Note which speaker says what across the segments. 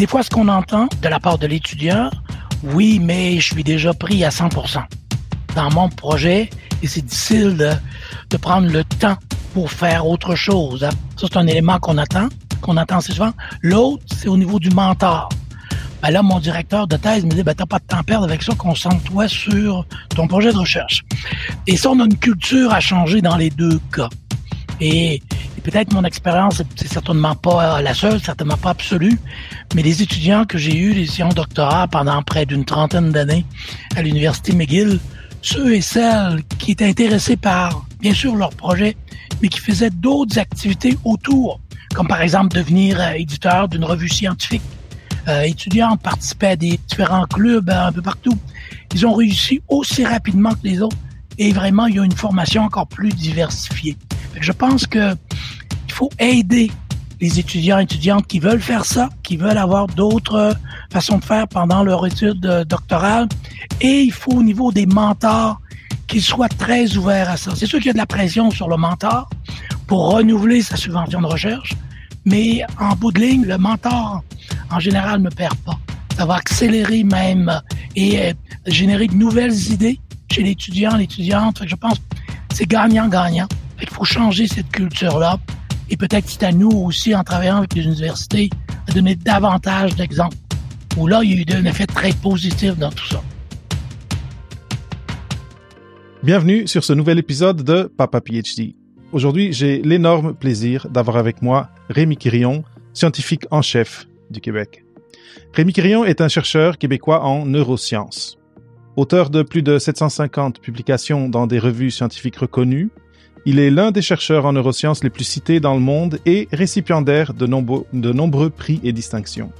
Speaker 1: Des fois, ce qu'on entend de la part de l'étudiant, oui, mais je suis déjà pris à 100% dans mon projet et c'est difficile de, prendre le temps pour faire autre chose. Ça, c'est un élément qu'on attend, qu'on attend assez souvent. L'autre, c'est au niveau du mentor. Ben là, mon directeur de thèse me dit, ben, t'as pas de temps à perdre avec ça, concentre-toi sur ton projet de recherche. Et ça, on a une culture à changer dans les deux cas. Et, peut-être mon expérience, c'est certainement pas la seule, certainement pas absolue, mais les étudiants que j'ai eus, les étudiants doctorat pendant près d'une trentaine d'années à l'Université McGill, ceux et celles qui étaient intéressés par, bien sûr, leur projet, mais qui faisaient d'autres activités autour, comme par exemple devenir euh, éditeur d'une revue scientifique. Euh, étudiants participaient à des différents clubs euh, un peu partout. Ils ont réussi aussi rapidement que les autres et vraiment, il y a une formation encore plus diversifiée. Je pense que il faut aider les étudiants et étudiantes qui veulent faire ça, qui veulent avoir d'autres façons de faire pendant leur étude doctorale. Et il faut au niveau des mentors qu'ils soient très ouverts à ça. C'est sûr qu'il y a de la pression sur le mentor pour renouveler sa subvention de recherche, mais en bout de ligne, le mentor, en général, ne perd pas. Ça va accélérer même et euh, générer de nouvelles idées chez l'étudiant, l'étudiante. Je pense c'est gagnant-gagnant. Il faut changer cette culture-là. Et peut-être c'est à nous aussi, en travaillant avec les universités, à donner davantage d'exemples. Où là, il y a eu un effet très positif dans tout ça.
Speaker 2: Bienvenue sur ce nouvel épisode de Papa PhD. Aujourd'hui, j'ai l'énorme plaisir d'avoir avec moi Rémi Quirion, scientifique en chef du Québec. Rémi Quirion est un chercheur québécois en neurosciences. Auteur de plus de 750 publications dans des revues scientifiques reconnues, il est l'un des chercheurs en neurosciences les plus cités dans le monde et récipiendaire de, nombreux prix et distinctions.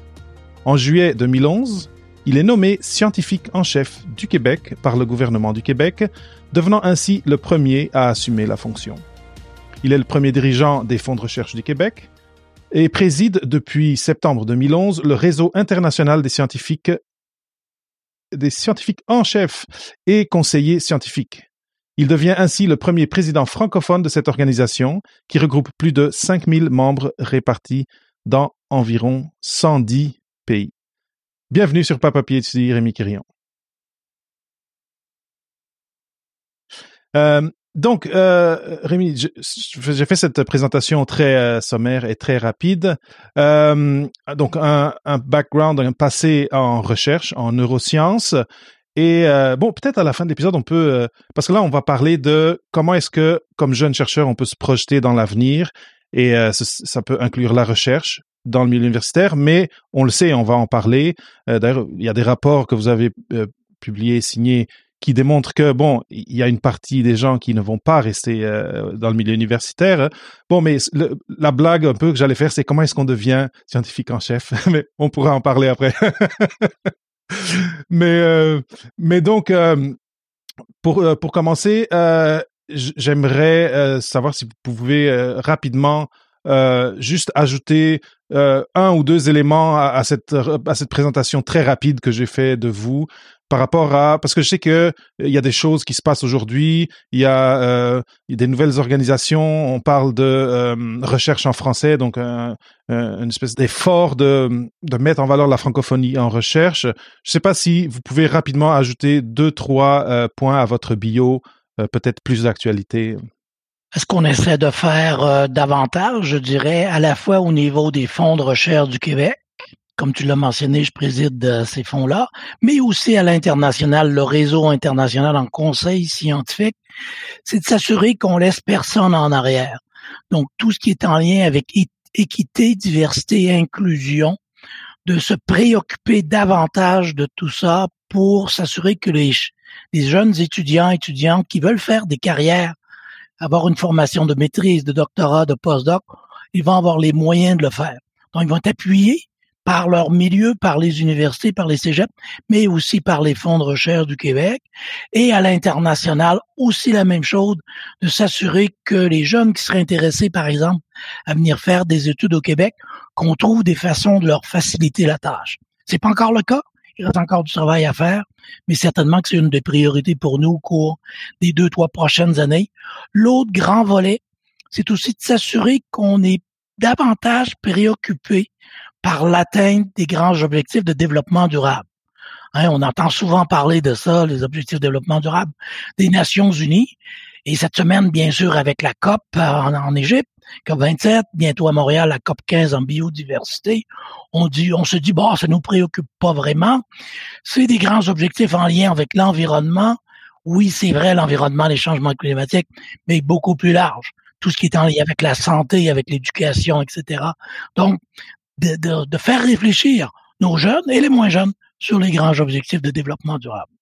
Speaker 2: En juillet 2011, il est nommé scientifique en chef du Québec par le gouvernement du Québec, devenant ainsi le premier à assumer la fonction. Il est le premier dirigeant des fonds de recherche du Québec et préside depuis septembre 2011 le réseau international des scientifiques des scientifiques en chef et conseiller scientifique. Il devient ainsi le premier président francophone de cette organisation qui regroupe plus de 5000 membres répartis dans environ 110 pays. Bienvenue sur Papa PhD, Rémi Quirion. Euh, donc, euh, Rémi, j'ai fait cette présentation très euh, sommaire et très rapide. Euh, donc, un, un, background, un passé en recherche, en neurosciences. Et bon, peut-être à la fin de l'épisode, on peut, parce que là, on va parler de comment est-ce que, comme jeune chercheur, on peut se projeter dans l'avenir. Et ça, ça, peut inclure la recherche dans le milieu universitaire, mais on le sait, on va en parler. D'ailleurs, il y a des rapports que vous avez publiés, signés qui démontre que bon, il y a une partie des gens qui ne vont pas rester euh, dans le milieu universitaire. Bon, mais la blague un peu que j'allais faire, c'est comment est-ce qu'on devient scientifique en chef? mais on pourra en parler après. mais euh, mais donc euh, pour pour commencer, j'aimerais savoir si vous pouvez rapidement juste ajouter un ou deux éléments à, à, cette à cette présentation très rapide que j'ai fait de vous par rapport à parce que je sais que euh, il y a des choses qui se passent aujourd'hui, il y a, euh, des nouvelles organisations, on parle de euh, recherche en français, donc une espèce d'effort de, de mettre en valeur la francophonie en recherche. Je sais pas si vous pouvez rapidement ajouter deux trois points à votre bio, peut-être plus d'actualité.
Speaker 1: Est-ce qu'on essaie de faire davantage, je dirais, à la fois au niveau des fonds de recherche du Québec, comme tu l'as mentionné, je préside euh, ces fonds-là, mais aussi à l'international, le réseau international en conseil scientifique, c'est de s'assurer qu'on laisse personne en arrière. Donc, tout ce qui est en lien avec équité, diversité inclusion, de se préoccuper davantage de tout ça pour s'assurer que les, les jeunes étudiants, étudiantes qui veulent faire des carrières, avoir une formation de maîtrise, de doctorat, de postdoc, ils vont avoir les moyens de le faire. Donc, ils vont être appuyés par leur milieu, par les universités, par les cégeps, mais aussi par les fonds de recherche du Québec. Et à l'international, aussi la même chose, de s'assurer que les jeunes qui seraient intéressés, par exemple, à venir faire des études au Québec, qu'on trouve des façons de leur faciliter la tâche. C'est pas encore le cas. Il reste encore du travail à faire, mais certainement que c'est une des priorités pour nous au cours des deux, trois prochaines années. L'autre grand volet, c'est aussi de s'assurer qu'on est davantage préoccupé par l'atteinte des grands objectifs de développement durable. Hein, on entend souvent parler de ça, les objectifs de développement durable des Nations Unies. Et cette semaine, bien sûr, avec la COP euh, en, Égypte, COP 27, bientôt à Montréal, la COP 15 en biodiversité, on dit, on se dit, bon, ça nous préoccupe pas vraiment. C'est des grands objectifs en lien avec l'environnement. Oui, c'est vrai, l'environnement, les changements climatiques, mais beaucoup plus large. Tout ce qui est en lien avec la santé, avec l'éducation, etc. Donc, de, de, de faire réfléchir nos jeunes et les moins jeunes sur les grands objectifs de développement durable.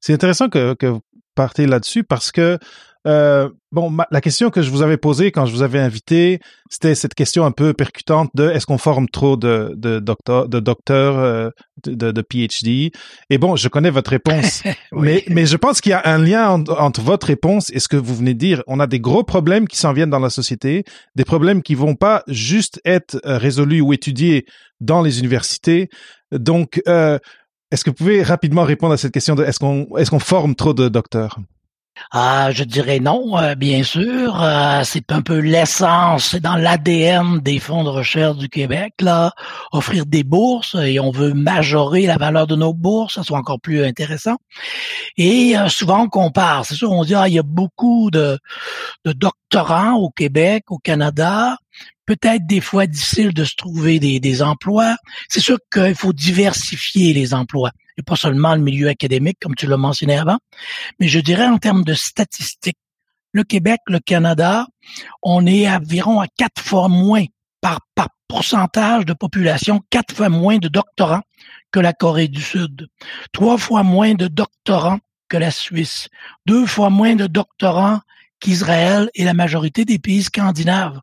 Speaker 2: C'est intéressant que, que vous partez là-dessus parce que euh, bon, la question que je vous avais posée quand je vous avais invité, c'était cette question un peu percutante de est-ce qu'on forme trop de, de docteurs, de, docteurs euh, de, de, PhD Et bon, je connais votre réponse, mais, mais je pense qu'il y a un lien entre, votre réponse et ce que vous venez de dire. On a des gros problèmes qui s'en viennent dans la société, des problèmes qui vont pas juste être euh, résolus ou étudiés dans les universités. Donc, euh, est-ce que vous pouvez rapidement répondre à cette question de est-ce qu'on est-ce qu'on forme trop de docteurs?
Speaker 1: Ah, je dirais non, euh, bien sûr. Euh, c'est un peu l'essence, c'est dans l'ADN des fonds de recherche du Québec, là, offrir des bourses et on veut majorer la valeur de nos bourses, ça soit encore plus intéressant. Et euh, souvent on compare, c'est sûr, on dit ah, il y a beaucoup de, de doctorants au Québec, au Canada, peut-être des fois difficile de se trouver des, des emplois. C'est sûr qu'il faut diversifier les emplois et pas seulement le milieu académique, comme tu l'as mentionné avant, mais je dirais en termes de statistiques, le Québec, le Canada, on est environ à quatre fois moins par, par pourcentage de population, quatre fois moins de doctorants que la Corée du Sud, trois fois moins de doctorants que la Suisse, deux fois moins de doctorants qu'Israël et la majorité des pays scandinaves.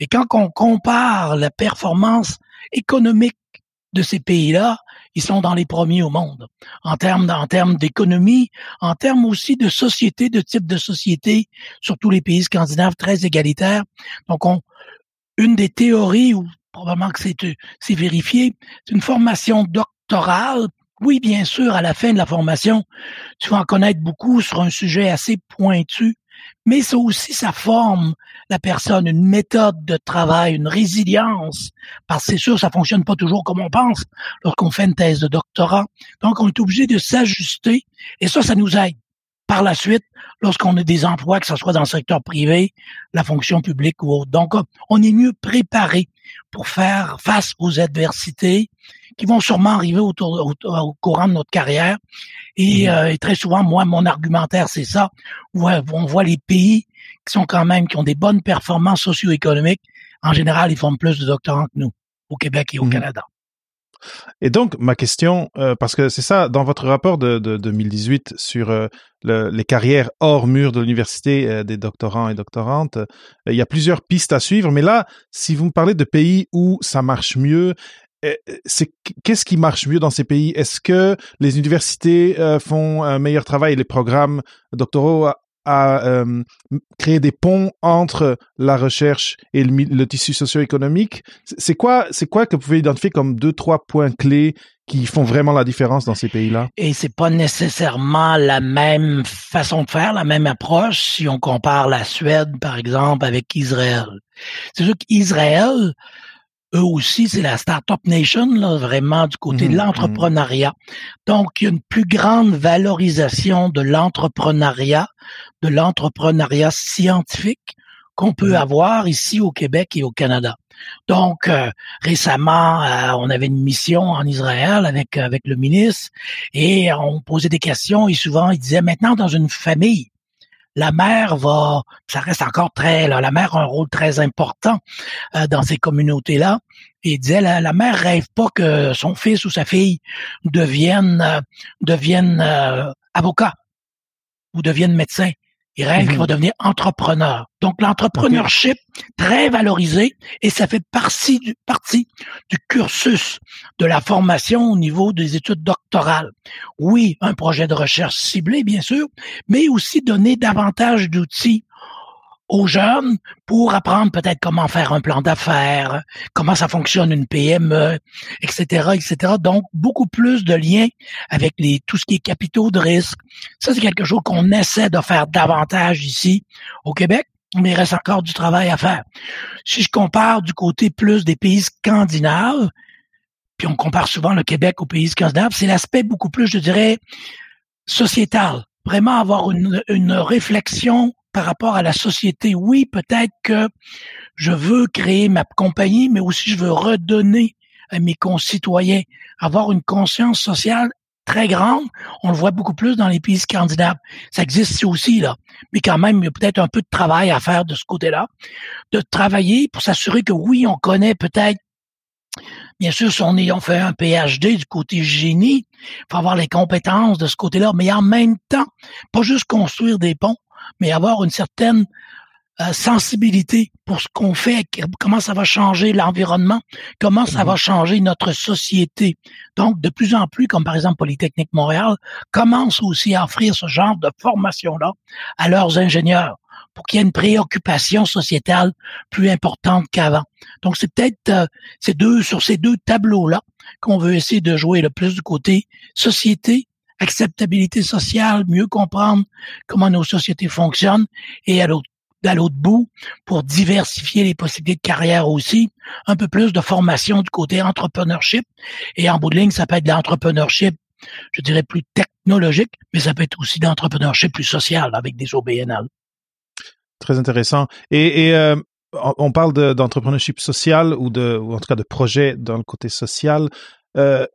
Speaker 1: Et quand on compare la performance économique de ces pays-là, ils sont dans les premiers au monde en termes en termes d'économie, en termes aussi de société, de type de société, surtout les pays scandinaves très égalitaires. Donc, on, une des théories ou probablement que c'est c'est vérifié, c'est une formation doctorale. Oui, bien sûr, à la fin de la formation, tu vas en connaître beaucoup sur un sujet assez pointu, mais ça aussi, ça forme la personne, une méthode de travail, une résilience, parce que c'est sûr, ça fonctionne pas toujours comme on pense lorsqu'on fait une thèse de doctorat. Donc, on est obligé de s'ajuster, et ça, ça nous aide par la suite lorsqu'on a des emplois, que ce soit dans le secteur privé, la fonction publique ou autre. Donc, on est mieux préparé pour faire face aux adversités qui vont sûrement arriver autour, au, courant de notre carrière. Et, mhm. euh, et, très souvent, moi, mon argumentaire, c'est ça. On voit les pays qui sont quand même, qui ont des bonnes performances socio-économiques. En général, ils forment plus de doctorants que nous, au Québec et au mhm. Canada.
Speaker 2: Et donc, ma question, euh, parce que c'est ça, dans votre rapport de, de 2018 sur euh, le, les carrières hors mur de l'université euh, des doctorants et doctorantes, il y a plusieurs pistes à suivre. Mais là, si vous me parlez de pays où ça marche mieux, c'est qu'est-ce qui marche mieux dans ces pays? Est-ce que les universités font un meilleur travail, les programmes doctoraux à euh, créer des ponts entre la recherche et le, tissu socio-économique? C'est quoi, c'est quoi que vous pouvez identifier comme deux, trois points clés qui font vraiment la différence dans ces pays-là?
Speaker 1: Et c'est pas nécessairement la même façon de faire, la même approche si on compare la Suède, par exemple, avec Israël. C'est sûr qu'Israël, eux aussi, c'est la Startup Nation, là, vraiment du côté de mmh, mmh. l'entrepreneuriat. Donc, il y a une plus grande valorisation de l'entrepreneuriat, de l'entrepreneuriat scientifique qu'on peut mmh. avoir ici au Québec et au Canada. Donc, euh, récemment, euh, on avait une mission en Israël avec avec le ministre et on posait des questions et souvent il disait maintenant dans une famille, la mère va, ça reste encore très, la mère a un rôle très important euh, dans ces communautés-là. Il disait, la, la, mère rêve pas que son fils ou sa fille devienne, euh, devienne euh, avocat ou devienne médecin. Il rêve qu'il mhm. va devenir entrepreneur. Donc l'entrepreneurship très valorisé et ça fait partie du, partie du cursus de la formation au niveau des études doctorales. Oui, un projet de recherche ciblé bien sûr, mais aussi donner davantage d'outils aux jeunes pour apprendre peut-être comment faire un plan d'affaires, comment ça fonctionne une PME, etc., etc. Donc, beaucoup plus de liens avec les, tout ce qui est capitaux de risque. Ça, c'est quelque chose qu'on essaie de faire davantage ici au Québec. mais il reste encore du travail à faire. Si je compare du côté plus des pays scandinaves, puis on compare souvent le Québec aux pays scandinaves, c'est l'aspect beaucoup plus, je dirais, sociétal. Vraiment avoir une, une réflexion par rapport à la société. Oui, peut-être que je veux créer ma compagnie, mais aussi je veux redonner à mes concitoyens, avoir une conscience sociale très grande. On le voit beaucoup plus dans les pays scandinaves. Ça existe aussi, là. Mais quand même, il y a peut-être un peu de travail à faire de ce côté-là. De travailler pour s'assurer que oui, on connaît peut-être Bien sûr, si on, est, on fait un PhD du côté génie, il faut avoir les compétences de ce côté-là, mais en même temps, pas juste construire des ponts, mais avoir une certaine euh, sensibilité pour ce qu'on fait, comment ça va changer l'environnement, comment ça va mhm. changer notre société. Donc, de plus en plus, comme par exemple Polytechnique Montréal, commence aussi à offrir ce genre de formation-là à leurs ingénieurs pour qu'il y ait une préoccupation sociétale plus importante qu'avant. Donc, c'est peut-être euh, ces deux sur ces deux tableaux-là qu'on veut essayer de jouer le plus du côté société, acceptabilité sociale, mieux comprendre comment nos sociétés fonctionnent et à l'autre à l'autre bout pour diversifier les possibilités de carrière aussi, un peu plus de formation du côté entrepreneurship. Et en bout de ligne, ça peut être de l'entrepreneurship, je dirais plus technologique, mais ça peut être aussi d'entrepreneurship plus social avec des OBNL.
Speaker 2: Très intéressant. Et, euh, on parle d'entrepreneurship social ou de, ou en tout cas de projet dans le côté social. Euh,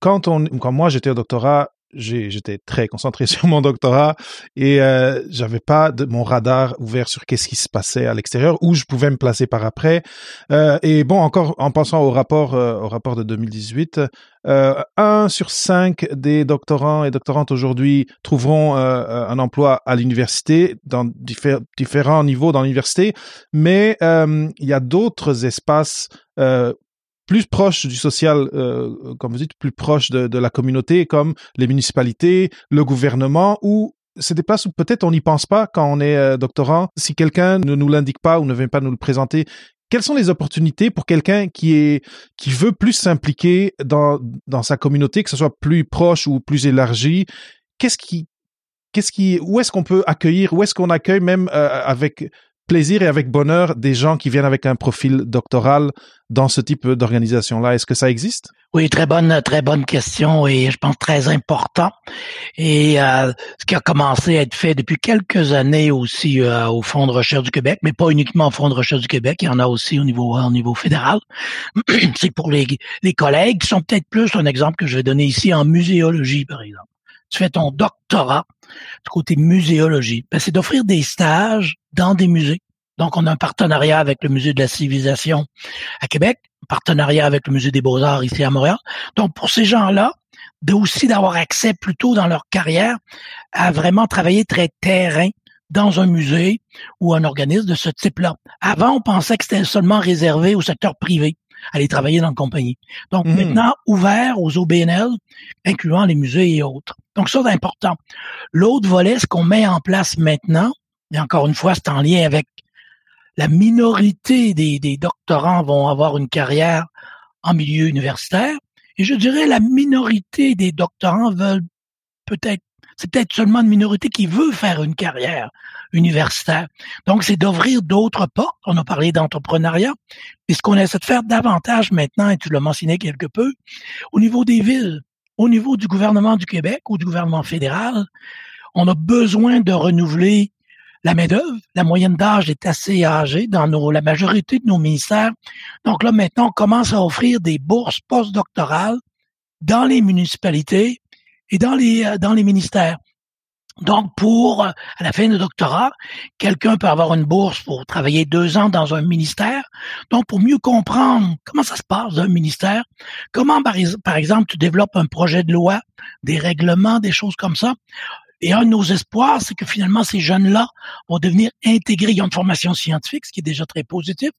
Speaker 2: quand on, quand moi j'étais au doctorat, j'étais très concentré sur mon doctorat et euh, j'avais pas de, mon radar ouvert sur qu'est-ce qui se passait à l'extérieur où je pouvais me placer par après. Euh, et bon encore en pensant au rapport euh, au rapport de 2018 euh, un sur cinq des doctorants et doctorantes aujourd'hui trouveront euh, un emploi à l'université dans différents niveaux dans l'université. Mais il y a d'autres espaces plus proche du social, euh, comme vous dites, plus proche de, de, la communauté, comme les municipalités, le gouvernement, ou c'est des places où peut-être on n'y pense pas quand on est euh, doctorant. Si quelqu'un ne nous l'indique pas ou ne vient pas nous le présenter, quelles sont les opportunités pour quelqu'un qui est qui veut plus s'impliquer dans dans sa communauté, que ce soit plus proche ou plus élargi? Qu'est-ce qui qu'est-ce qui où est-ce qu'on peut accueillir Où est-ce qu'on accueille même euh, avec plaisir et avec bonheur des gens qui viennent avec un profil doctoral dans ce type d'organisation-là. Est-ce que ça existe?
Speaker 1: Oui, très bonne, très bonne question et je pense très important. Et euh, ce qui a commencé à être fait depuis quelques années aussi euh, au Fonds de recherche du Québec, mais pas uniquement au Fonds de recherche du Québec, il y en a aussi au niveau, au niveau fédéral. C'est pour les, les collègues qui sont peut-être plus un exemple que je vais donner ici en muséologie, par exemple. Tu fais ton doctorat du côté muséologie. Ben, c'est d'offrir des stages dans des musées. Donc, on a un partenariat avec le Musée de la Civilisation à Québec, un partenariat avec le Musée des Beaux-Arts ici à Montréal. Donc, pour ces gens-là, aussi d'avoir accès plus tôt dans leur carrière à vraiment travailler très terrain dans un musée ou un organisme de ce type-là. Avant, on pensait que c'était seulement réservé au secteur privé, aller travailler dans une compagnie. Donc, mmh. maintenant, ouvert aux OBNL, incluant les musées et autres. Donc, ça, c'est important. L'autre volet, ce qu'on met en place maintenant, et encore une fois, c'est en lien avec la minorité des, des doctorants vont avoir une carrière en milieu universitaire. Et je dirais la minorité des doctorants veulent peut-être, c'est peut-être seulement une minorité qui veut faire une carrière universitaire. Donc, c'est d'ouvrir d'autres portes. On a parlé d'entrepreneuriat. Et ce qu'on essaie de faire davantage maintenant, et tu l'as mentionné quelque peu, au niveau des villes, au niveau du gouvernement du Québec ou du gouvernement fédéral, on a besoin de renouveler la main-d'œuvre, la moyenne d'âge est assez âgée dans nos, la majorité de nos ministères. Donc là, maintenant, on commence à offrir des bourses postdoctorales dans les municipalités et dans les, euh, dans les ministères. Donc, pour, à la fin du doctorat, quelqu'un peut avoir une bourse pour travailler deux ans dans un ministère. Donc, pour mieux comprendre comment ça se passe dans un ministère, comment, par exemple, tu développes un projet de loi, des règlements, des choses comme ça, et un de nos espoirs, c'est que finalement, ces jeunes-là vont devenir intégrés. Ils ont une formation scientifique, ce qui est déjà très positif,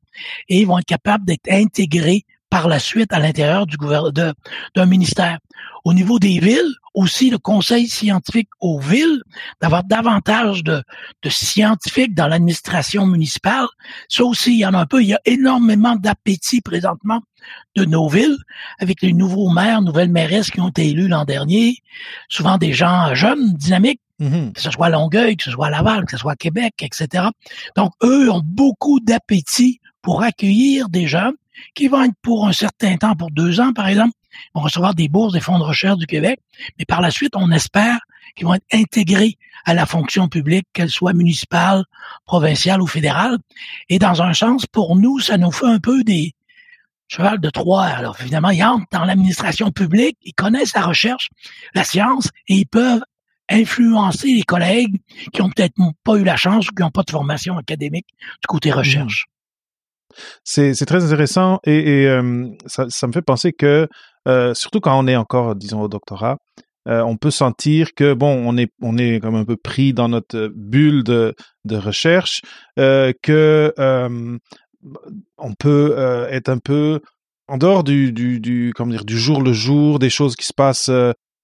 Speaker 1: et ils vont être capables d'être intégrés par la suite à l'intérieur du gouvernement d'un ministère. Au niveau des villes, aussi le conseil scientifique aux villes, d'avoir davantage de, de scientifiques dans l'administration municipale. Ça aussi, il y en a un peu. Il y a énormément d'appétit présentement de nos villes, avec les nouveaux maires, nouvelles mairesses qui ont été élus l'an dernier, souvent des gens jeunes, dynamiques, mm-hmm. que ce soit à Longueuil, que ce soit à Laval, que ce soit à Québec, etc. Donc, eux ont beaucoup d'appétit pour accueillir des jeunes qui vont être pour un certain temps, pour deux ans par exemple, vont recevoir des bourses des fonds de recherche du Québec, mais par la suite, on espère qu'ils vont être intégrés à la fonction publique, qu'elle soit municipale, provinciale ou fédérale. Et dans un sens, pour nous, ça nous fait un peu des cheval de Troie. Alors évidemment, ils entrent dans l'administration publique, ils connaissent la recherche, la science, et ils peuvent influencer les collègues qui ont peut-être pas eu la chance ou qui n'ont pas de formation académique du côté mmh. recherche.
Speaker 2: C'est très intéressant et, euh, ça, me fait penser que, euh, surtout quand on est encore, disons, au doctorat, euh, on peut sentir que, bon, on est, on est comme un peu pris dans notre bulle de, recherche, que on peut être un peu en dehors du, du, du, comment dire, du jour le jour, des choses qui se passent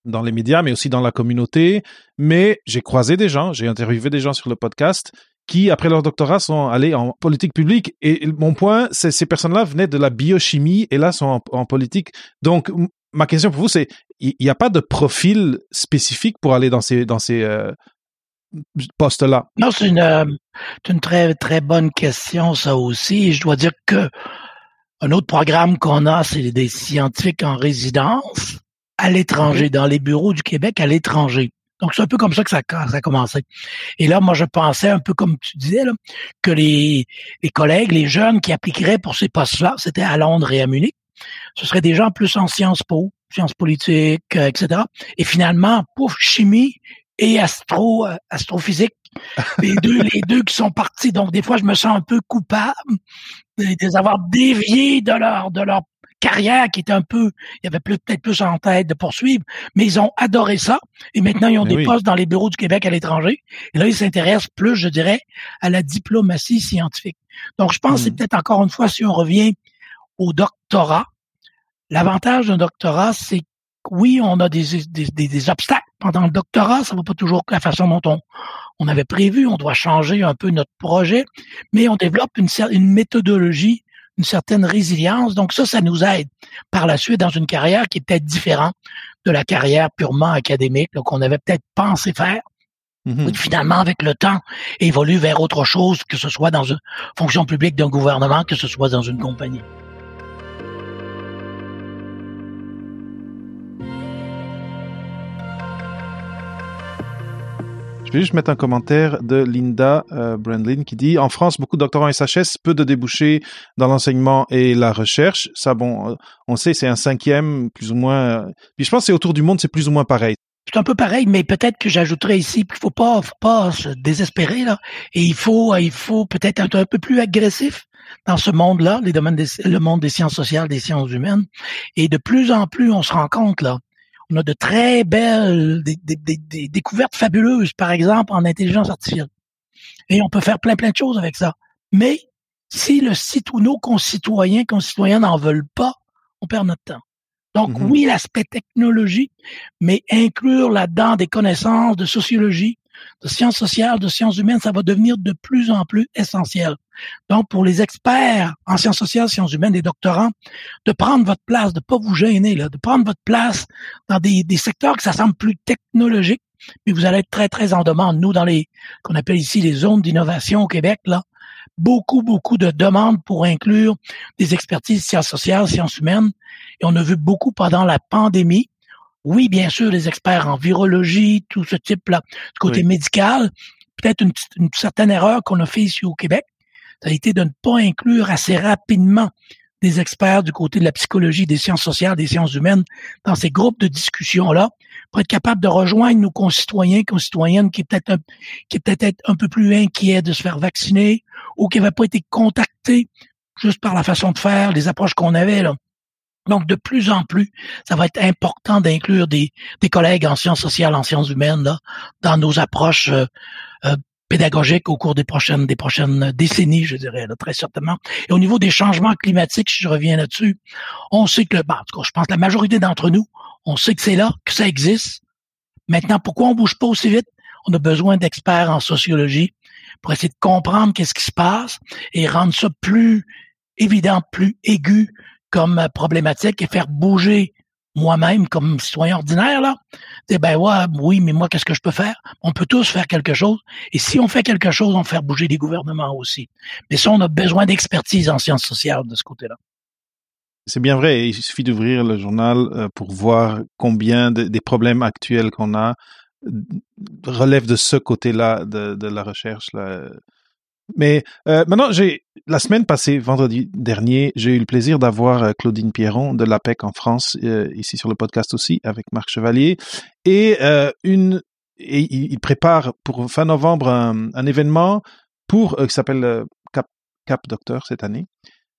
Speaker 2: dans les médias, mais aussi dans la communauté. Mais j'ai croisé des gens, j'ai interviewé des gens sur le podcast qui, après leur doctorat, sont allés en politique publique. Et mon point, c'est ces personnes-là venaient de la biochimie et là sont en, politique. Donc, ma question pour vous, c'est il n'y a pas de profil spécifique pour aller dans ces dans ces euh, postes-là?
Speaker 1: Non, c'est une, euh, une très très bonne question, ça aussi. je dois dire que un autre programme qu'on a, c'est des scientifiques en résidence à l'étranger, dans les bureaux du Québec à l'étranger. Donc, c'est un peu comme ça que ça, ça a commencé. Et là, moi, je pensais un peu comme tu disais, là, que les, collègues, les jeunes qui appliqueraient pour ces postes-là, c'était à Londres et à Munich. Ce seraient des gens plus en sciences po, sciences politiques, euh, etc. Et finalement, pouf, chimie et astro, euh, astrophysique. les deux, les deux qui sont partis. Donc, des fois, je me sens un peu coupable de les avoir déviés de leur, de leur carrière qui était un peu, il y avait peut-être plus en tête de poursuivre, mais ils ont adoré ça. Et maintenant, ils ont des postes dans les bureaux du Québec à l'étranger. Et là, ils s'intéressent plus, je dirais, à la diplomatie scientifique. Donc, je pense que c'est hmm. peut-être encore une fois, si on revient au doctorat, l'avantage d'un doctorat, c'est que oui, on a des, des, des, obstacles pendant le doctorat, ça va pas toujours la façon dont on, on avait prévu, on doit changer un peu notre projet, mais on développe une, une méthodologie une certaine résilience. Donc ça, ça nous aide par la suite dans une carrière qui est peut-être différente de la carrière purement académique qu'on avait peut-être pensé faire. Mm-hmm. Finalement, avec le temps, évolue vers autre chose, que ce soit dans une fonction publique d'un gouvernement, que ce soit dans une compagnie.
Speaker 2: Vais juste mettre un commentaire de Linda euh, Brandlin qui dit En France, beaucoup de doctorants SHS, peu de débouchés dans l'enseignement et la recherche. Ça, bon, euh, on sait, c'est un cinquième, plus ou moins. Euh, puis je pense que c'est autour du monde, c'est plus ou moins pareil.
Speaker 1: C'est un peu pareil, mais peut-être que j'ajouterais ici qu'il faut pas, faut pas se désespérer là, et il faut, il faut peut-être être un peu plus agressif dans ce monde-là, les domaines le monde des sciences sociales, des sciences humaines, et de plus en plus on se rend compte là on a de très belles des, découvertes fabuleuses, par exemple en intelligence artificielle. Et on peut faire plein plein de choses avec ça. Mais si le site ou nos concitoyens, concitoyens n'en veulent pas, on perd notre temps. Donc mm-hmm. oui, l'aspect technologie, mais inclure là-dedans des connaissances de sociologie, de sciences sociales, de sciences humaines, ça va devenir de plus en plus essentiel. Donc, pour les experts en sciences sociales, sciences humaines, des doctorants, de prendre votre place, de pas vous gêner, là, de prendre votre place dans des, des secteurs que ça semble plus technologiques, mais vous allez être très, très en demande. Nous, dans les, qu'on appelle ici les zones d'innovation au Québec, là, beaucoup, beaucoup de demandes pour inclure des expertises sciences sociales, sciences humaines. Et on a vu beaucoup pendant la pandémie oui, bien sûr, les experts en virologie, tout ce type-là, du côté médical, peut-être une, certaine erreur qu'on a fait ici au Québec, ça a été de ne pas inclure assez rapidement des experts du côté de la psychologie, des sciences sociales, des sciences humaines dans ces groupes de discussion-là pour être capable de rejoindre nos concitoyens, concitoyennes qui peut-être un, qui peut-être un peu plus inquiets de se faire vacciner ou qui n'avaient pas été contactés juste par la façon de faire, les approches qu'on avait là. Donc, de plus en plus, ça va être important d'inclure des, collègues en sciences sociales, en sciences humaines, dans nos approches euh, euh, pédagogiques au cours des prochaines, décennies, je dirais, très certainement. Et au niveau des changements climatiques, si je reviens là-dessus, on sait que, bah, en tout cas, je pense que la majorité d'entre nous, on sait que c'est là, que ça existe. Maintenant, pourquoi on bouge pas aussi vite? On a besoin d'experts en sociologie pour essayer de comprendre qu'est-ce qui se passe et rendre ça plus évident, plus aigu comme problématique et faire bouger moi-même comme citoyen ordinaire là. ben ouais, oui, mais moi qu'est-ce que je peux faire? On peut tous faire quelque chose et si on fait quelque chose, on fait bouger les gouvernements aussi. Mais ça on a besoin d'expertise en sciences sociales de ce côté-là.
Speaker 2: C'est bien vrai. Il suffit d'ouvrir le journal euh, pour voir combien des problèmes actuels qu'on a relèvent de ce côté-là de, de, la recherche. Là. Mais euh, maintenant, j'ai la semaine passée, vendredi dernier, j'ai eu le plaisir d'avoir euh, Claudine Pierron de l'APEC en France, ici sur le podcast aussi, avec Marc Chevalier, et une et il prépare pour fin novembre un, un événement pour qui s'appelle Cap Cap Docteur cette année.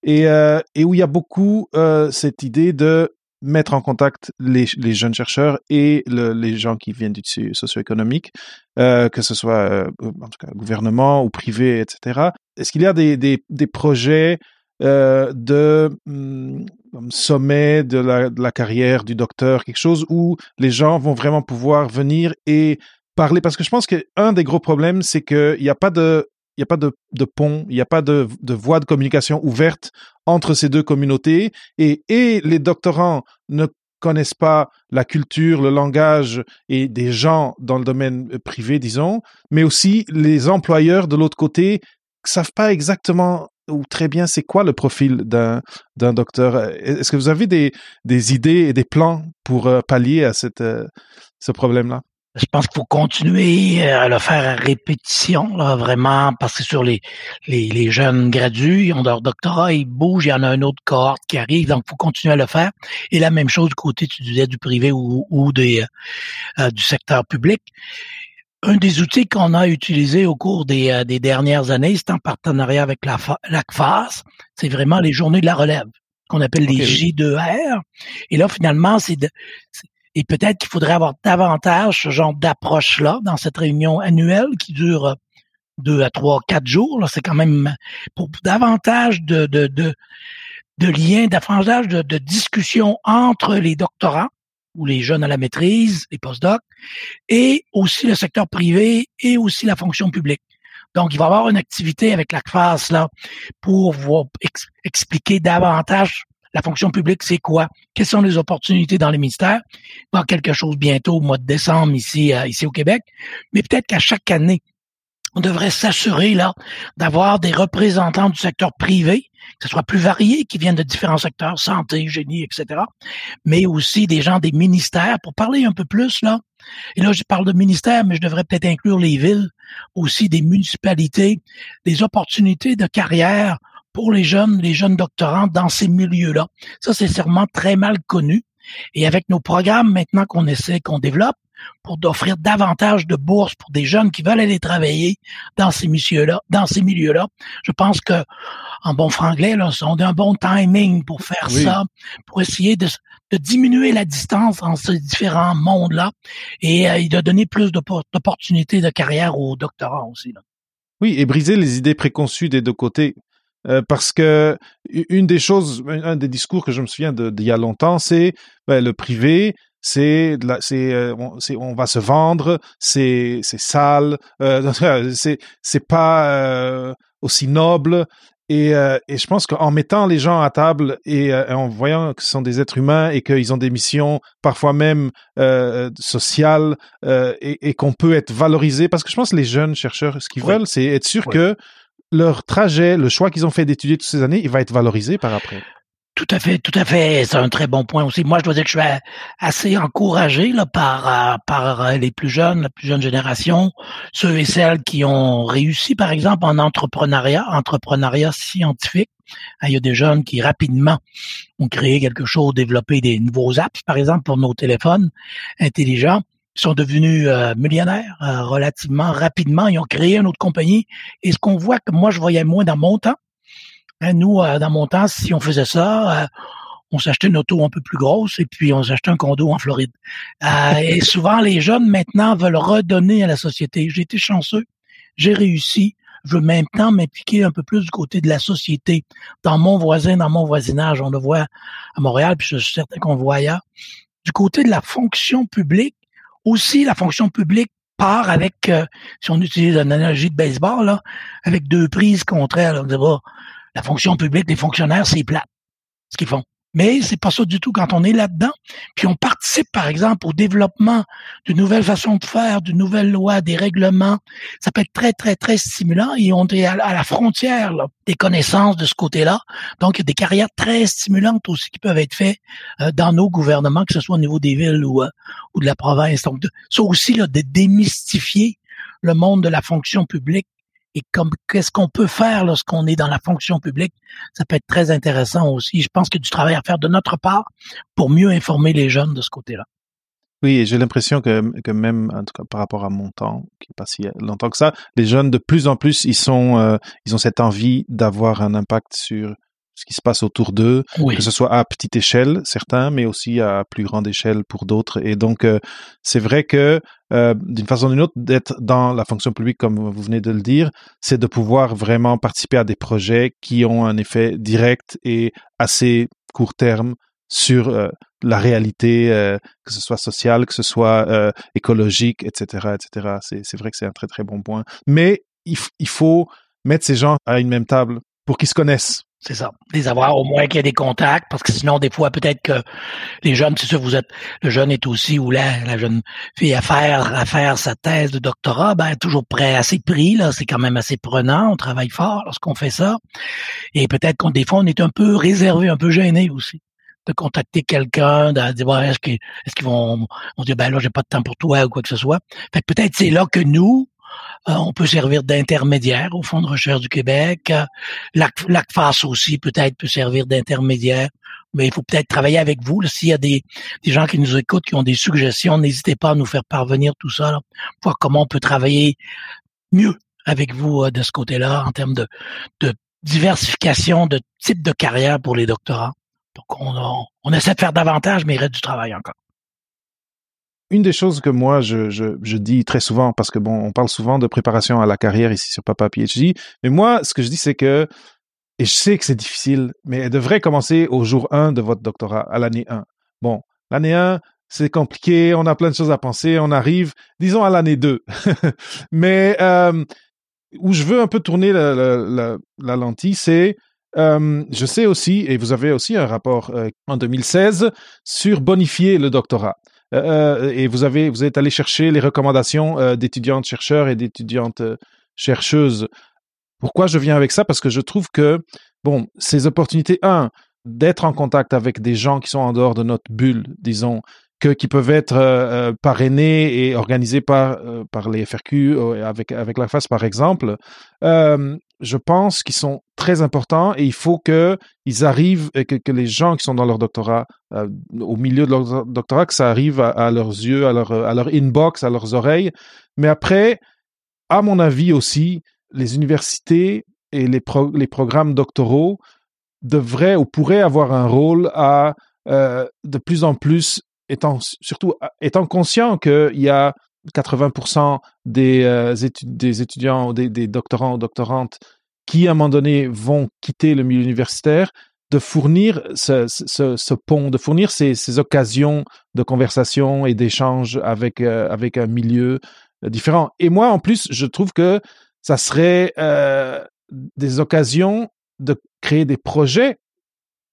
Speaker 2: Et, euh, et où il y a beaucoup euh, cette idée de mettre en contact les, jeunes chercheurs et le, les gens qui viennent du socio-économique, euh, que ce soit euh, en tout cas gouvernement ou privé, etc. Est-ce qu'il y a des, des, projets euh, de hum, sommet de la, de la carrière du docteur, quelque chose où les gens vont vraiment pouvoir venir et parler? Parce que je pense qu'un des gros problèmes, c'est qu'il n'y a pas de il n'y a pas de, pont, il n'y a pas de, voie de communication ouverte entre ces deux communautés et, les doctorants ne connaissent pas la culture, le langage et des gens dans le domaine privé, disons, mais aussi les employeurs de l'autre côté savent pas exactement ou très bien c'est quoi le profil d'un docteur. Est-ce que vous avez des, idées et des plans pour euh, pallier à euh, ce problème-là?
Speaker 1: Je pense qu'il faut continuer euh, à le faire à répétition, là, vraiment, parce que sur les, les, les, jeunes gradués, ils ont leur doctorat, ils bougent, il y en a un autre cohorte qui arrive, donc il faut continuer à le faire. Et la même chose du côté, tu disais, du privé ou, ou des, euh, euh, du secteur public. Un des outils qu'on a utilisé au cours des, des dernières années, c'est en partenariat avec la, la c'est vraiment les journées de la relève qu'on appelle les J2R. Et là, finalement, c'est de, et peut-être qu'il faudrait avoir davantage ce genre d'approche-là dans cette réunion annuelle qui dure euh, deux à trois, quatre jours. C'est quand même pour davantage de, de, de, de liens, davantage de, de discussions entre les doctorants ou les jeunes à la maîtrise, les postdocs, et aussi le secteur privé et aussi la fonction publique. Donc, il va y avoir une activité avec la classe là pour vous expliquer davantage la fonction publique, c'est quoi? Quelles sont les opportunités dans les ministères? Il quelque chose bientôt au mois de décembre ici, euh, ici au Québec. Mais peut-être qu'à chaque année, on devrait s'assurer là d'avoir des représentants du secteur privé, que ce soit plus varié, qui viennent de différents secteurs, santé, génie, etc., mais aussi des gens des ministères pour parler un peu plus là. Et là, je parle de ministères, mais je devrais peut-être inclure les villes, aussi des municipalités, des opportunités de carrière pour les jeunes, les jeunes doctorants dans ces milieux-là. Ça, c'est sûrement très mal connu. Et avec nos programmes maintenant qu'on essaie, qu'on développe, pour d'offrir davantage de bourses pour des jeunes qui veulent aller travailler dans ces milieux-là, dans ces milieux-là, je pense que en bon franglais, là, on a un bon timing pour faire ça, pour essayer de, de, diminuer la distance entre ces différents mondes-là et, euh, de donner plus d'opportunités de carrière aux doctorants aussi. Là.
Speaker 2: Oui, et briser les idées préconçues des deux côtés. Euh, parce que une des choses, un des discours que je me souviens d'il y a longtemps, c'est ben, le privé, c'est c'est euh, on, on, va se vendre, c'est c'est sale, euh, c'est c'est pas euh, aussi noble. Et, et je pense qu'en mettant les gens à table et en voyant que ce sont des êtres humains et qu'ils ont des missions parfois même sociales et, et qu'on peut être valorisé, parce que je pense que les jeunes chercheurs, ce qu'ils veulent, c'est être sûr que leur trajet, le choix qu'ils ont fait d'étudier toutes ces années, il va être valorisé par après.
Speaker 1: Tout à fait, tout à fait. C'est un très bon point aussi. Moi, je dois dire que je suis assez encouragé là, par, euh, par euh, les plus jeunes, la plus jeune génération, ceux et celles qui ont réussi, par exemple, en entrepreneuriat, entrepreneuriat scientifique. Il y a des jeunes qui rapidement ont créé quelque chose, développé des nouveaux apps, par exemple, pour nos téléphones intelligents sont devenus euh, millionnaires euh, relativement rapidement. Ils ont créé une autre compagnie. Et ce qu'on voit que moi, je voyais moins dans mon temps, hein, nous, euh, dans mon temps, si on faisait ça, on s'achetait une auto un peu plus grosse et puis on s'achetait un condo en Floride. et souvent, les jeunes maintenant veulent redonner à la société. J'ai été chanceux, j'ai réussi. Je veux maintenant m'impliquer un peu plus du côté de la société, dans mon voisin, dans mon voisinage. On le voit à Montréal, puis je suis certain qu'on le voit ailleurs. Du côté de la fonction publique, aussi la fonction publique part avec, euh, si on utilise une analogie de baseball, là, avec deux prises contraires. Là, on la fonction publique des fonctionnaires, c'est plat, ce qu'ils font. Mais c'est pas ça du tout quand on est là-dedans. Puis on participe, par exemple, au développement de nouvelles façons de faire, de nouvelles lois, des règlements. Ça peut être très, très, très stimulant et on est à, la frontière des connaissances de ce côté-là. Donc, il y a des carrières très stimulantes aussi qui peuvent être faites euh, dans nos gouvernements, que ce soit au niveau des villes ou, euh, de la province. Donc, ça aussi, là, de démystifier le monde de la fonction publique et comme qu'est-ce qu'on peut faire lorsqu'on est dans la fonction publique, ça peut être très intéressant aussi. Je pense qu'il y a du travail à faire de notre part pour mieux informer les jeunes de ce côté-là.
Speaker 2: Oui, j'ai l'impression que, que même, en tout cas par rapport à mon temps, qui n'est pas si longtemps que ça, les jeunes de plus en plus, ils sont, euh, ils ont cette envie d'avoir un impact sur ce qui se passe autour d'eux, que ce soit à petite échelle, certains, mais aussi à plus grande échelle pour d'autres. Et donc, euh, c'est vrai que euh, d'une façon ou d'une autre, d'être dans la fonction publique, comme vous venez de le dire, c'est de pouvoir vraiment participer à des projets qui ont un effet direct et assez court terme sur euh, la réalité, que ce soit sociale, que ce soit écologique, etc., etc. C'est vrai que c'est un très très bon point. Mais il, il faut mettre ces gens à une même table pour qu'ils se connaissent
Speaker 1: c'est ça. Les avoir au moins qu'il y ait des contacts, parce que sinon, des fois, peut-être que les jeunes, c'est sûr, vous êtes, le jeune est aussi, ou la, la jeune fille à faire, à faire sa thèse de doctorat, ben, toujours prêt, assez pris, là, c'est quand même assez prenant, on travaille fort lorsqu'on fait ça. Et peut-être qu'on, des fois, on est un peu réservé, un peu gêné aussi de contacter quelqu'un, de dire est-ce qu'ils est-ce qu'ils vont on dit ben là j'ai pas de temps pour toi ou quoi que ce soit. Fait peut-être c'est là que nous on peut servir d'intermédiaire au Fonds de recherche du Québec. Euh, L'ACFAS aussi peut-être peut servir d'intermédiaire. Mais il faut peut-être travailler avec vous. S'il y a des, gens qui nous écoutent, qui ont des suggestions, n'hésitez pas à nous faire parvenir tout ça, là, voir comment on peut travailler mieux avec vous euh, de ce côté-là en termes de, diversification de type de carrière pour les doctorats. Donc, on, on essaie de faire davantage, mais il reste du travail encore
Speaker 2: une des choses que moi je, je, dis très souvent, parce que bon, on parle souvent de préparation à la carrière ici sur Papa PhD, mais moi, ce que je dis, c'est que, et je sais que c'est difficile, mais elle devrait commencer au jour 1 de votre doctorat, à l'année 1. Bon, l'année 1, c'est compliqué, on a plein de choses à penser, on arrive, disons, à l'année 2. mais euh, où je veux un peu tourner la, la, la, lentille, c'est euh, je sais aussi, et vous avez aussi un rapport euh, en 2016 sur bonifier le doctorat. Euh, euh, et vous avez vous êtes allé chercher les recommandations euh, d'étudiantes chercheurs et d'étudiantes chercheuses. Pourquoi je viens avec ça? Parce que je trouve que bon, ces opportunités, un, d'être en contact avec des gens qui sont en dehors de notre bulle, disons, que, qui peuvent être euh, parrainés et organisés par, par les FRQ, avec, avec la FAS par exemple, euh, je pense qu'ils sont très importants et il faut qu'ils arrivent, et que, les gens qui sont dans leur doctorat, euh, au milieu de leur doctorat, que ça arrive à, leurs yeux, à leur, à leur inbox, à leurs oreilles. Mais après, à mon avis aussi, les universités et les, les programmes doctoraux devraient ou pourraient avoir un rôle à euh, de plus en plus, étant surtout étant conscient qu'il y a 80% des, euh, des étudiants, des, des doctorants ou doctorantes qui, à un moment donné, vont quitter le milieu universitaire, de fournir ce, pont, de fournir ces, occasions de conversation et d'échange avec, euh, avec un milieu euh, différent. Et moi, en plus, je trouve que ça serait des occasions de créer des projets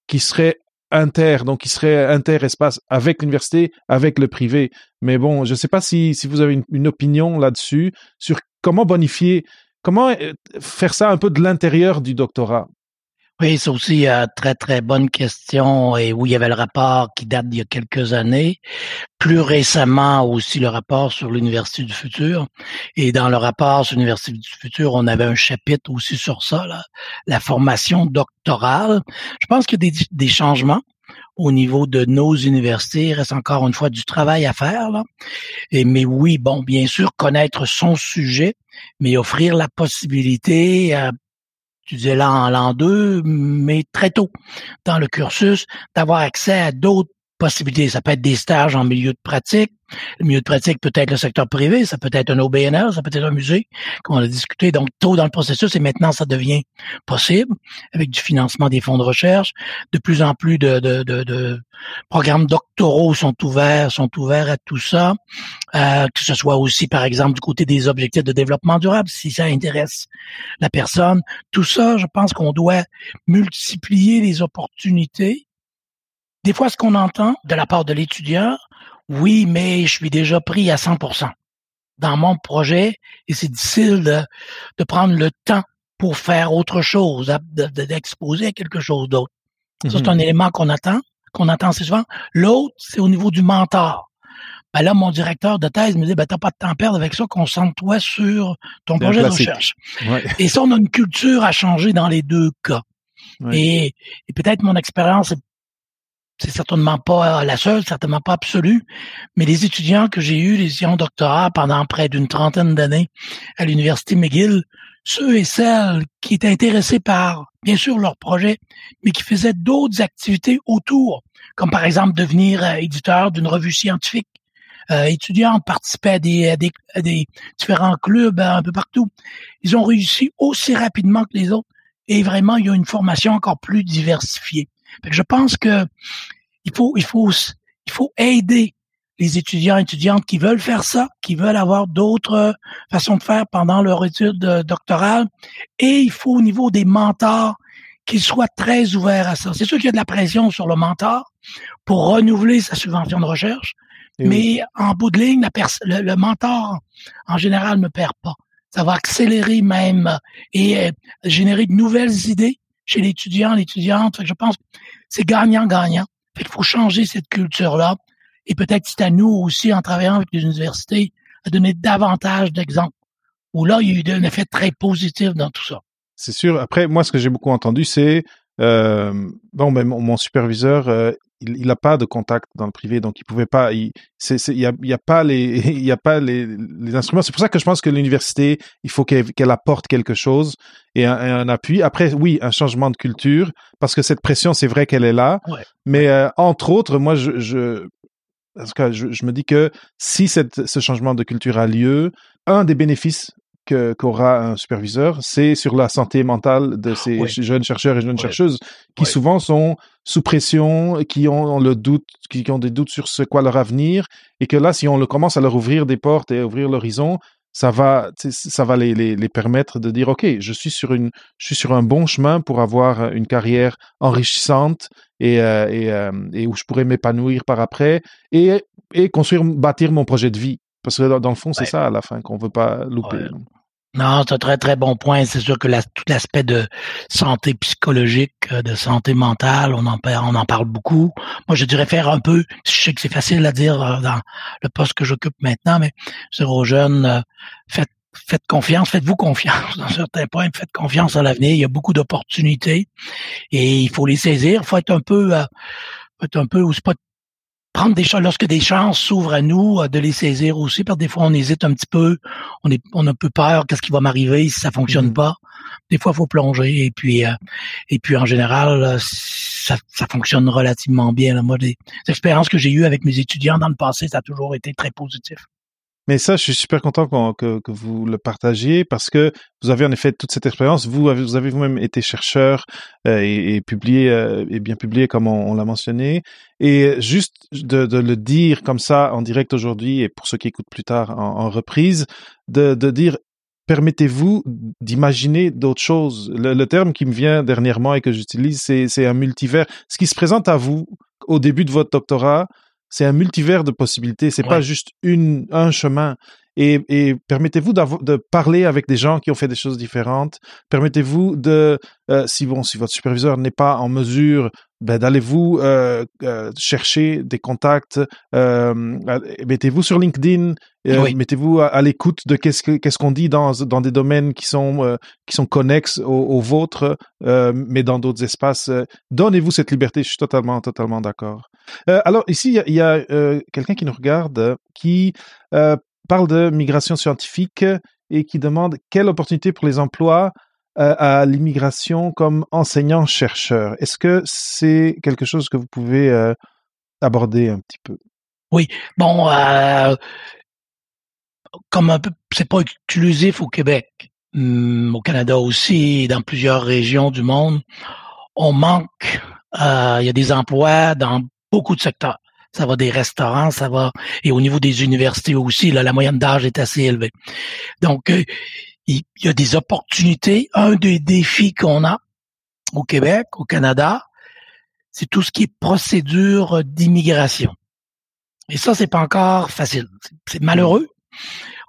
Speaker 2: qui seraient inter, donc qui serait inter-espace avec l'université, avec le privé. Mais bon, je ne sais pas si, si vous avez une, opinion là-dessus sur comment bonifier, comment euh, faire ça un peu de l'intérieur du doctorat.
Speaker 1: Oui, c'est aussi une très, très bonne question et où il y avait le rapport qui date d'il y a quelques années. Plus récemment aussi le rapport sur l'Université du futur. Et dans le rapport sur l'Université du futur, on avait un chapitre aussi sur ça, là, la formation doctorale. Je pense qu'il y a des, des changements au niveau de nos universités. Il reste encore une fois du travail à faire. Là. Et, mais oui, bon, bien sûr, connaître son sujet, mais offrir la possibilité à là en l'an 2, mais très tôt dans le cursus, d'avoir accès à d'autres possibilités. Ça peut être des stages en milieu de pratique. Le milieu de pratique peut être le secteur privé, ça peut être un OBNR, ça peut être un musée, comme on a discuté donc tôt dans le processus et maintenant ça devient possible avec du financement des fonds de recherche. De plus en plus de, de, de, de programmes doctoraux sont ouverts, sont ouverts à tout ça. Euh, que ce soit aussi par exemple du côté des objectifs de développement durable, si ça intéresse la personne. Tout ça, je pense qu'on doit multiplier les opportunités des fois, ce qu'on entend de la part de l'étudiant, oui, mais je suis déjà pris à 100% dans mon projet et c'est difficile de, de, prendre le temps pour faire autre chose, d'exposer à quelque chose d'autre. Ça, c'est un mhm. élément qu'on attend, qu'on attend assez souvent. L'autre, c'est au niveau du mentor. Ben là, mon directeur de thèse me dit, ben, t'as pas de temps à perdre avec ça, concentre-toi sur ton projet de recherche. Et ça, on a une culture à changer dans les deux cas. Et, et peut-être mon expérience est c'est certainement pas la seule, certainement pas absolue, mais les étudiants que j'ai eus, les étudiants doctorat pendant près d'une trentaine d'années à l'université McGill, ceux et celles qui étaient intéressés par, bien sûr, leur projet, mais qui faisaient d'autres activités autour, comme par exemple devenir euh, éditeur d'une revue scientifique. Euh, étudiants participaient à des, à des, différents clubs euh, un peu partout. Ils ont réussi aussi rapidement que les autres et vraiment, il y a une formation encore plus diversifiée je pense que il faut, il faut, il faut aider les étudiants et étudiantes qui veulent faire ça, qui veulent avoir d'autres façons de faire pendant leur étude euh, doctorale. Et il faut au niveau des mentors qu'ils soient très ouverts à ça. C'est sûr qu'il y a de la pression sur le mentor pour renouveler sa subvention de recherche, mais en bout de ligne, la le, le, mentor en général ne perd pas. Ça va accélérer même et euh, générer de nouvelles idées chez l'étudiant, l'étudiante. Je pense c'est gagnant-gagnant. Il faut changer cette culture-là. Et peut-être c'est à nous aussi, en travaillant avec les universités, à donner davantage d'exemples. Où là, il y a eu un effet très positif dans tout ça.
Speaker 2: C'est sûr. Après, moi, ce que j'ai beaucoup entendu, c'est euh, bon, ben, mon, superviseur, euh, il n'a pas de contact dans le privé, donc il pouvait pas. Il n'y a, y a pas les, il a pas les, les instruments. C'est pour ça que je pense que l'université, il faut qu'elle apporte quelque chose et un, appui. Après, oui, un changement de culture, parce que cette pression, c'est vrai qu'elle est là. Mais euh, entre autres, moi, je, je parce que je, je, me dis que si cette, ce changement de culture a lieu, un des bénéfices qu'aura un superviseur, c'est sur la santé mentale de ces jeunes chercheurs et jeunes chercheuses qui souvent sont sous pression, qui ont le doute, qui ont des doutes sur ce quoi leur avenir, et que là, si on le commence à leur ouvrir des portes et ouvrir l'horizon, ça va, ça va les, les, les, permettre de dire, ok, je suis sur une, je suis sur un bon chemin pour avoir une carrière enrichissante et, euh, et, euh, et où je pourrais m'épanouir par après et, et construire, bâtir mon projet de vie. Parce que dans le fond, c'est ça à la fin qu'on veut pas louper.
Speaker 1: Non, c'est un très très bon point. C'est sûr que tout l'aspect de santé psychologique, euh, de santé mentale, on en parle, on en parle beaucoup. Moi, je dirais faire un peu. Je sais que c'est facile à dire euh, dans le poste que j'occupe maintenant, mais je aux jeunes, euh, faites faites confiance, faites-vous confiance dans certains points, faites confiance à l'avenir. Il y a beaucoup d'opportunités et il faut les saisir. Il faut être un peu, être un peu, c'est pas prendre des chances, lorsque des chances s'ouvrent à nous, euh, de les saisir aussi, parce que des fois on hésite un petit peu, on est, on a un peu peur, qu'est-ce qui va m'arriver si ça fonctionne mm-hmm. pas. Des fois, il faut plonger et puis, euh, et puis en général, euh, ça, ça fonctionne relativement bien. Là. Moi, des expériences que j'ai eues avec mes étudiants dans le passé, ça a toujours été très positif.
Speaker 2: Mais ça, je suis super content que, que, vous le partagiez parce que vous avez en effet toute cette expérience. Vous avez, vous avez vous-même été chercheur euh, et, publié euh, et bien publié comme on, l'a mentionné. Et juste de, le dire comme ça en direct aujourd'hui et pour ceux qui écoutent plus tard en, en reprise, de, de dire permettez-vous d'imaginer d'autres choses. Le, le, terme qui me vient dernièrement et que j'utilise, c'est un multivers. Ce qui se présente à vous au début de votre doctorat, c'est un multivers de possibilités. C'est pas juste une, un chemin. Et, et permettez-vous de parler avec des gens qui ont fait des choses différentes. Permettez-vous de, euh, si bon, si votre superviseur n'est pas en mesure, ben, d'aller-vous euh, euh, chercher des contacts. Euh, mettez-vous sur LinkedIn. Mettez-vous à, l'écoute de qu'est-ce qu'est-ce qu'on dit dans dans des domaines qui sont qui sont connexes aux, vôtres, mais dans d'autres espaces. Donnez-vous cette liberté. Je suis totalement totalement d'accord. alors ici, il y a, a quelqu'un qui nous regarde qui parle de migration scientifique et qui demande quelle opportunité pour les emplois euh, à l'immigration comme enseignant-chercheur. Est-ce que c'est quelque chose que vous pouvez euh, aborder un petit peu?
Speaker 1: Oui, bon, euh, comme un peu, c'est pas exclusif au Québec, hum, au Canada aussi, dans plusieurs régions du monde, on manque, euh, il y a des emplois dans beaucoup de secteurs. Ça va des restaurants, ça va, et au niveau des universités aussi, là, la moyenne d'âge est assez élevée. Donc, il y a des opportunités. Un des défis qu'on a au Québec, au Canada, c'est tout ce qui est procédure d'immigration. Et ça, c'est pas encore facile. C'est malheureux.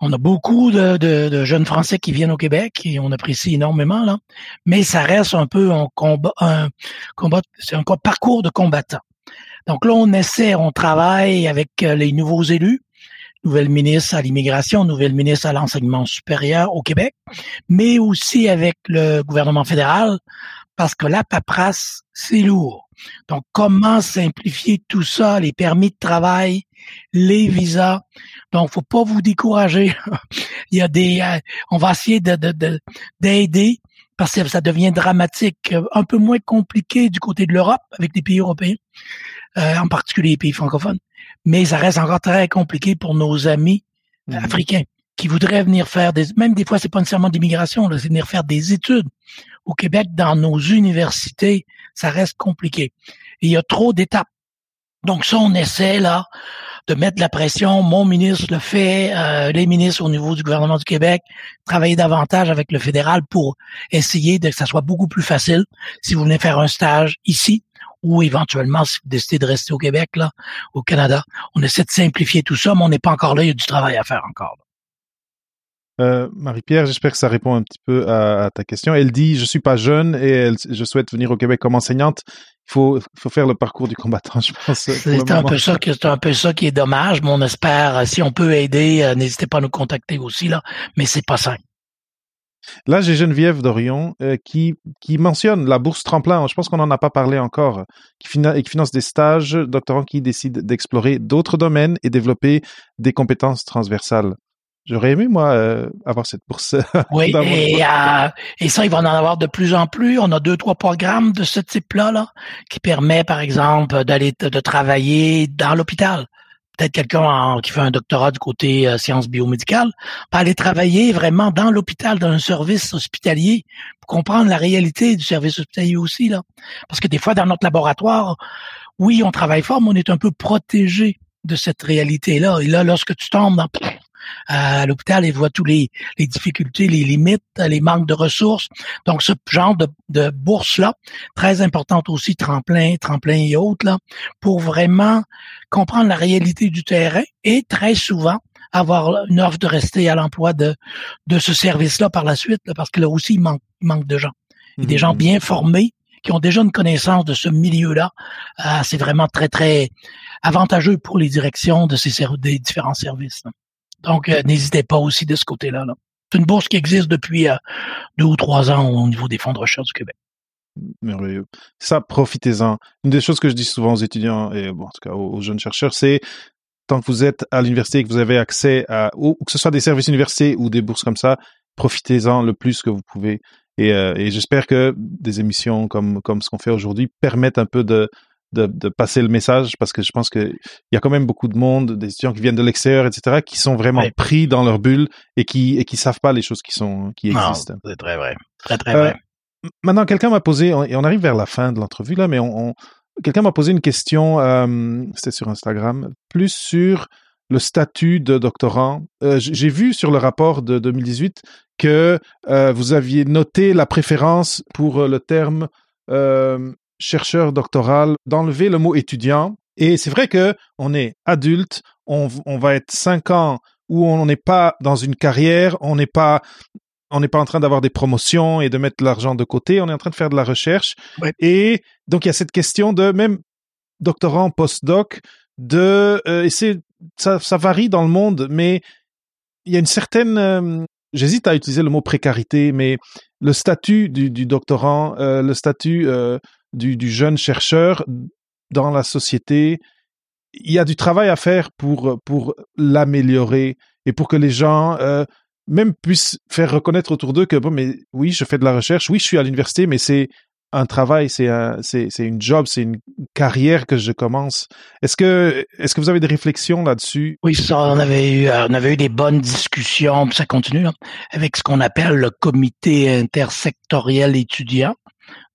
Speaker 1: On a beaucoup de, jeunes Français qui viennent au Québec et on apprécie énormément là, mais ça reste un peu un combat, un combat, c'est un parcours de combattant. Donc là, on essaie, on travaille avec euh, les nouveaux élus, nouvelle ministre à l'immigration, nouvelle ministre à l'enseignement supérieur au Québec, mais aussi avec le gouvernement fédéral, parce que la paperasse, c'est lourd. Donc, comment simplifier tout ça, les permis de travail, les visas? Donc, faut pas vous décourager. Il y a des, euh, on va essayer de, d'aider parce que ça devient dramatique, un peu moins compliqué du côté de l'Europe avec les pays européens, euh, en particulier les pays francophones. Mais ça reste encore très compliqué pour nos amis mhm. africains qui voudraient venir faire des, même des fois c'est pas nécessairement d'immigration, c'est venir faire des études au Québec dans nos universités, ça reste compliqué. il y a trop d'étapes. Donc ça, on essaie là de mettre de la pression. Mon ministre le fait, euh, les ministres au niveau du gouvernement du Québec, travailler davantage avec le fédéral pour essayer de que ça soit beaucoup plus facile si vous venez faire un stage ici ou éventuellement si vous décidez de rester au Québec, là, au Canada. On essaie de simplifier tout ça, mais on n'est pas encore là, il y a du travail à faire encore.
Speaker 2: Euh, Marie-Pierre, j'espère que ça répond un petit peu à, ta question. Elle dit, je suis pas jeune et je souhaite venir au Québec comme enseignante. Il faut, faut faire le parcours du combattant, je pense.
Speaker 1: C'est un peu ça c'est un peu ça qui est dommage, mais on espère, si on peut aider, euh, n'hésitez pas à nous contacter aussi, là. Mais c'est pas simple.
Speaker 2: Là, j'ai Geneviève Dorion qui, qui mentionne la bourse tremplin. Je pense qu'on n'en a pas parlé encore. Qui, qui finance des stages, doctorants qui décident d'explorer d'autres domaines et développer des compétences transversales. J'aurais aimé, moi, euh, avoir cette bourse.
Speaker 1: oui, et, euh, et, ça, il va en avoir de plus en plus. On a deux, trois programmes de ce type-là, là, qui permet, par exemple, d'aller de travailler dans l'hôpital. Peut-être quelqu'un qui fait un doctorat du côté euh, sciences biomédicales, peut aller travailler vraiment dans l'hôpital, dans un service hospitalier, pour comprendre la réalité du service hospitalier aussi, là. Parce que des fois, dans notre laboratoire, oui, on travaille fort, mais on est un peu protégé de cette réalité-là. Et là, lorsque tu tombes dans à l'hôpital et voit tous les, les difficultés, les limites, les manques de ressources. Donc, ce genre de, de bourse-là, très importante aussi, tremplin, tremplin et autres, là, pour vraiment comprendre la réalité du terrain et très souvent avoir une offre de rester à l'emploi de, de ce service-là par la suite, parce que là aussi, il manque, manque de gens. Et des gens mmh. bien formés qui ont déjà une connaissance de ce milieu-là. Euh, c'est vraiment très, très avantageux pour les directions de ces des différents services. Donc, euh, n'hésitez pas aussi de ce côté-là. C'est une bourse qui existe depuis euh, deux ou trois ans au niveau des fonds de recherche du Québec.
Speaker 2: Merveilleux. Ça, profitez-en. Une des choses que je dis souvent aux étudiants et en tout cas aux, jeunes chercheurs, c'est tant que vous êtes à l'université et que vous avez accès à, ou que ce soit des services universités ou des bourses comme ça, profitez-en le plus que vous pouvez. Et, euh, et j'espère que des émissions comme, comme ce qu'on fait aujourd'hui permettent un peu de, de, passer le message parce que je pense qu'il y a quand même beaucoup de monde, des étudiants qui viennent de l'extérieur, etc., qui sont vraiment pris dans leur bulle et qui et qui savent pas les choses qui sont qui existent.
Speaker 1: C'est très vrai, très très vrai.
Speaker 2: Euh, maintenant, quelqu'un m'a posé et on arrive vers la fin de l'entrevue là, mais on, quelqu'un m'a posé une question, euh, c'était sur Instagram, plus sur le statut de doctorant. Euh, j'ai vu sur le rapport de 2018 que vous aviez noté la préférence pour le terme chercheur doctoral d'enlever le mot étudiant. Et c'est vrai que on est adulte, on, va être cinq ans où on n'est pas dans une carrière, on n'est pas on n'est pas en train d'avoir des promotions et de mettre de l'argent de côté, on est en train de faire de la recherche. Et donc il y a cette question de même doctorant, postdoc, de euh, et c'est ça, ça varie dans le monde, mais il y a une certaine euh, j'hésite à utiliser le mot précarité, mais le statut du, du doctorant, euh, le statut du, du, jeune chercheur dans la société, il y a du travail à faire pour, pour l'améliorer et pour que les gens euh, même puissent faire reconnaître autour d'eux que, bon, mais oui, je fais de la recherche, oui, je suis à l'université, mais c'est un travail, c'est un, c'est, c'est une job, c'est une carrière que je commence. Est-ce que, est-ce que vous avez des réflexions là-dessus?
Speaker 1: Oui, ça, on avait eu, euh, on avait eu des bonnes discussions, ça continue, hein, avec ce qu'on appelle le comité intersectoriel étudiant.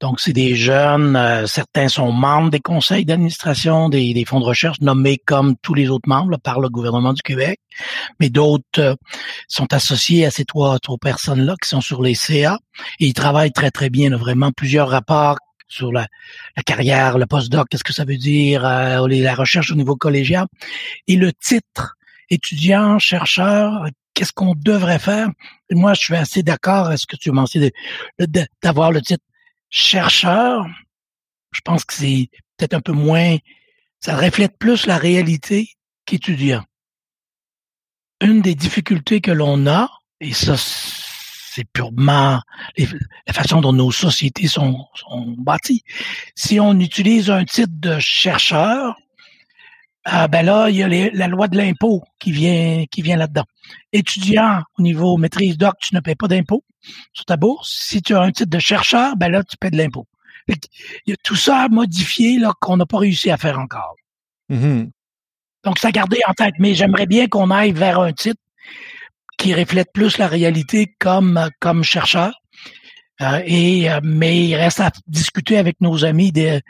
Speaker 1: Donc, c'est des jeunes, euh, certains sont membres des conseils d'administration des, des, fonds de recherche nommés comme tous les autres membres par le gouvernement du Québec, mais d'autres euh, sont associés à ces trois, trois personnes-là qui sont sur les CA et ils travaillent très, très bien. vraiment plusieurs rapports sur la, la carrière, le postdoc, qu'est-ce que ça veut dire, euh, la recherche au niveau collégial. Et le titre, étudiant, chercheur, qu'est-ce qu'on devrait faire? Moi, je suis assez d'accord à ce que tu as mentionné d'avoir le titre chercheur, je pense que c'est peut-être un peu moins, ça reflète plus la réalité qu'étudiant. Une des difficultés que l'on a, et ça, c'est purement la façon dont nos sociétés sont, bâties. Si on utilise un titre de chercheur, ah ben là, il y a la loi de l'impôt qui vient qui vient là-dedans. Étudiant au niveau maîtrise doc, tu ne paies pas d'impôt sur ta bourse. Si tu as un titre de chercheur, ben là, tu paies de l'impôt. Il y a tout ça à modifier là, qu'on n'a pas réussi à faire encore.
Speaker 2: Mm-hmm.
Speaker 1: Donc, ça garder en tête. Mais j'aimerais bien qu'on aille vers un titre qui reflète plus la réalité comme, comme chercheur. Euh, et euh, mais il reste à discuter avec nos amis des,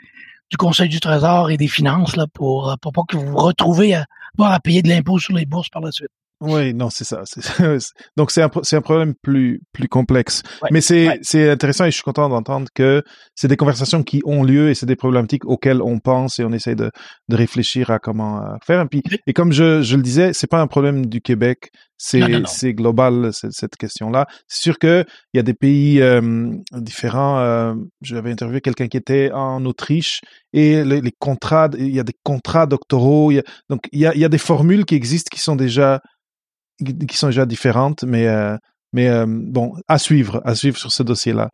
Speaker 1: du Conseil du Trésor et des Finances là, pour, pour pas que vous vous retrouvez à, à payer de l'impôt sur les bourses par la suite.
Speaker 2: Oui, non, c'est ça. Donc c'est un un problème plus plus complexe. Mais c'est c'est intéressant et je suis content d'entendre que c'est des conversations qui ont lieu et c'est des problématiques auxquelles on pense et on essaie de de réfléchir à comment euh, faire. Et puis et comme je je le disais, c'est pas un problème du Québec, c'est c'est global cette question-là. C'est sûr que il y a des pays euh, différents. Euh, J'avais interviewé quelqu'un qui était en Autriche et les, les, contrats, il y a des contrats doctoraux. Il y a, donc il y a il y a des formules qui existent qui sont déjà qui sont déjà différentes, mais, euh, mais euh, bon, à suivre, à suivre sur ce dossier-là.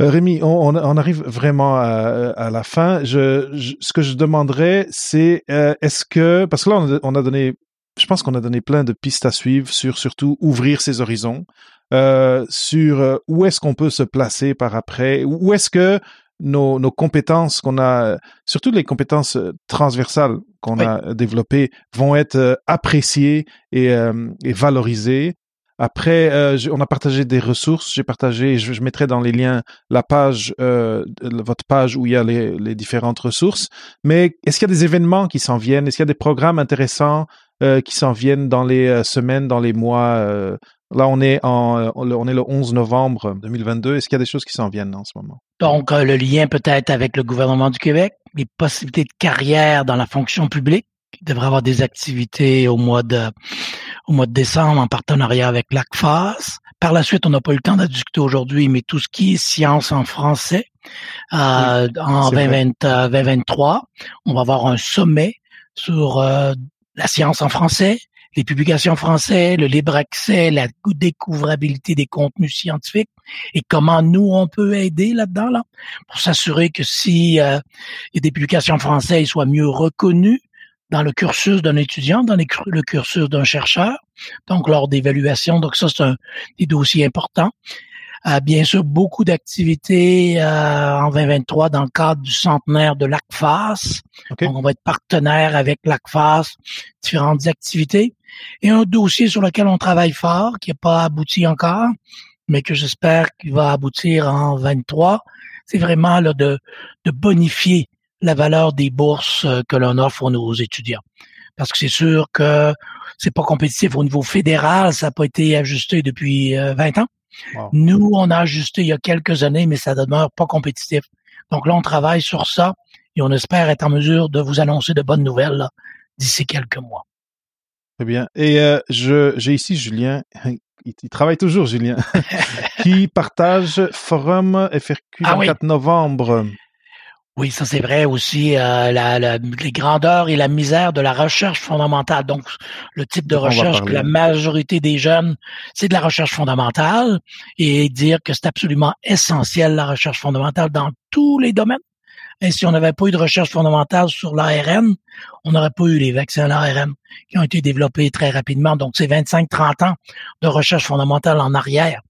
Speaker 2: Euh, Rémi, on, arrive vraiment à, la fin. Je, ce que je demanderais, c'est est-ce que, parce que là, on a donné, je pense qu'on a donné plein de pistes à suivre sur surtout ouvrir ses horizons, sur où est-ce qu'on peut se placer par après, où est-ce que nos, nos compétences qu'on a, surtout les compétences euh, transversales qu'on a développées, vont être euh, appréciées et, euh, et valorisées. Après, on a partagé des ressources. J'ai partagé, je, je, mettrai dans les liens la page, votre page où il y a les, les différentes ressources. Mais est-ce qu'il y a des événements qui s'en viennent? Est-ce qu'il y a des programmes intéressants qui s'en viennent dans les semaines, dans les mois Là, on est en, on est le 11 novembre 2022. Est-ce qu'il y a des choses qui s'en viennent en ce moment?
Speaker 1: Donc, euh, le lien peut-être avec le gouvernement du Québec, les possibilités de carrière dans la fonction publique. Il devrait avoir des activités au mois de, au mois de décembre en partenariat avec l'ACFAS. Par la suite, on n'a pas eu le temps de discuter aujourd'hui, mais tout ce qui est science en français, euh, en 2023, euh, on va avoir un sommet sur euh, la science en français, les publications françaises, le libre accès, la découvrabilité des contenus scientifiques et comment nous on peut aider là-dedans là pour s'assurer que si euh, il y a des publications françaises soient mieux reconnues dans le cursus d'un étudiant, dans le cursus d'un chercheur, donc lors d'évaluation. Donc ça c'est un des dossiers importants. Euh, bien sûr, beaucoup d'activités euh, en 2023 dans le cadre du centenaire de l'ACFAS. Donc, on va être partenaire avec l'ACFAS, différentes activités. Et un dossier sur lequel on travaille fort, qui n'a pas abouti encore, mais que j'espère qu'il va aboutir en 23, c'est vraiment là, de, de bonifier la valeur des bourses euh, que l'on offre nos étudiants. Parce que c'est sûr que c'est pas compétitif au niveau fédéral, ça n'a pas été ajusté depuis 20 ans. Nous, on a ajusté il y a quelques années, mais ça demeure pas compétitif. Donc là, on travaille sur ça et on espère être en mesure de vous annoncer de bonnes nouvelles d'ici quelques mois.
Speaker 2: Très bien. Et euh, je j'ai ici Julien. Il, travaille toujours, Julien, qui partage Forum FRQ le 4 novembre.
Speaker 1: Oui, ça c'est vrai aussi, euh, la, les grandeurs et la misère de la recherche fondamentale. Donc, le type de recherche que la majorité des jeunes, c'est de la recherche fondamentale et dire que c'est absolument essentiel la recherche fondamentale dans tous les domaines. Et si on n'avait pas eu de recherche fondamentale sur l'ARN, on n'aurait pas eu les vaccins à l'ARN qui ont été développés très rapidement. Donc, c'est 25-30 ans de recherche fondamentale en arrière.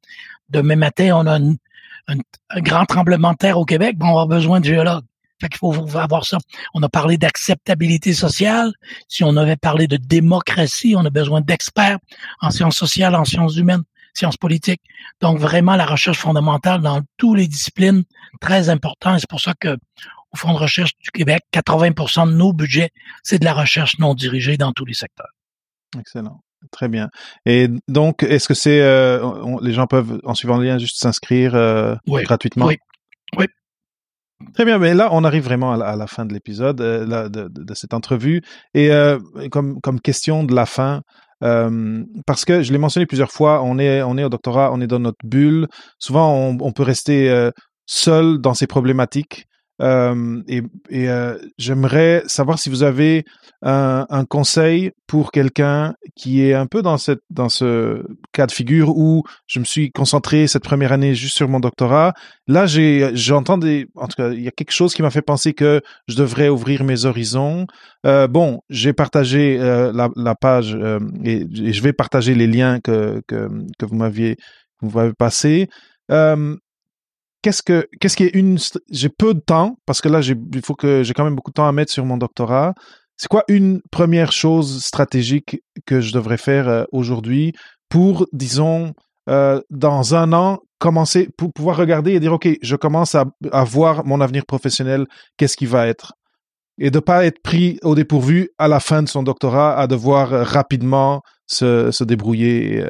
Speaker 1: Demain matin, on a un, grand tremblement de terre au Québec, ben, on va avoir besoin de géologues. Fait qu'il faut avoir ça. On a parlé d'acceptabilité sociale. Si on avait parlé de démocratie, on a besoin d'experts en sciences sociales, en sciences humaines, sciences politiques. Donc vraiment la recherche fondamentale dans toutes les disciplines, très important. C'est pour ça que au Fonds de recherche du Québec, 80% de nos budgets, c'est de la recherche non dirigée dans tous les secteurs.
Speaker 2: Excellent. Très bien. Et donc, est-ce que c'est euh, les gens peuvent, en suivant le lien, juste s'inscrire euh, gratuitement?
Speaker 1: Oui. Oui.
Speaker 2: Très bien, mais là, on arrive vraiment à la, fin de l'épisode, euh, de, de, cette entrevue. Et comme, comme question de la fin, parce que je l'ai mentionné plusieurs fois, on est, on est au doctorat, on est dans notre bulle. Souvent, on, on peut rester seul dans ces problématiques. Euh, et, euh, j'aimerais savoir si vous avez un, conseil pour quelqu'un qui est un peu dans cette dans ce cas de figure où je me suis concentré cette première année juste sur mon doctorat. Là, j'entends des en tout cas il y a quelque chose qui m'a fait penser que je devrais ouvrir mes horizons. Euh, bon, j'ai partagé euh, la, page et, je vais partager les liens que que, que vous m'aviez vous m'avez passé. Qu'est-ce que qu'est-ce qui est une j'ai peu de temps parce que là j'ai il faut que j'ai quand même beaucoup de temps à mettre sur mon doctorat. C'est quoi une première chose stratégique que je devrais faire euh, aujourd'hui pour disons euh, dans un an commencer pour pouvoir regarder et dire ok je commence à, à voir mon avenir professionnel qu'est-ce qui va être? Et de pas être pris au dépourvu à la fin de son doctorat à devoir euh, rapidement se, se débrouiller et,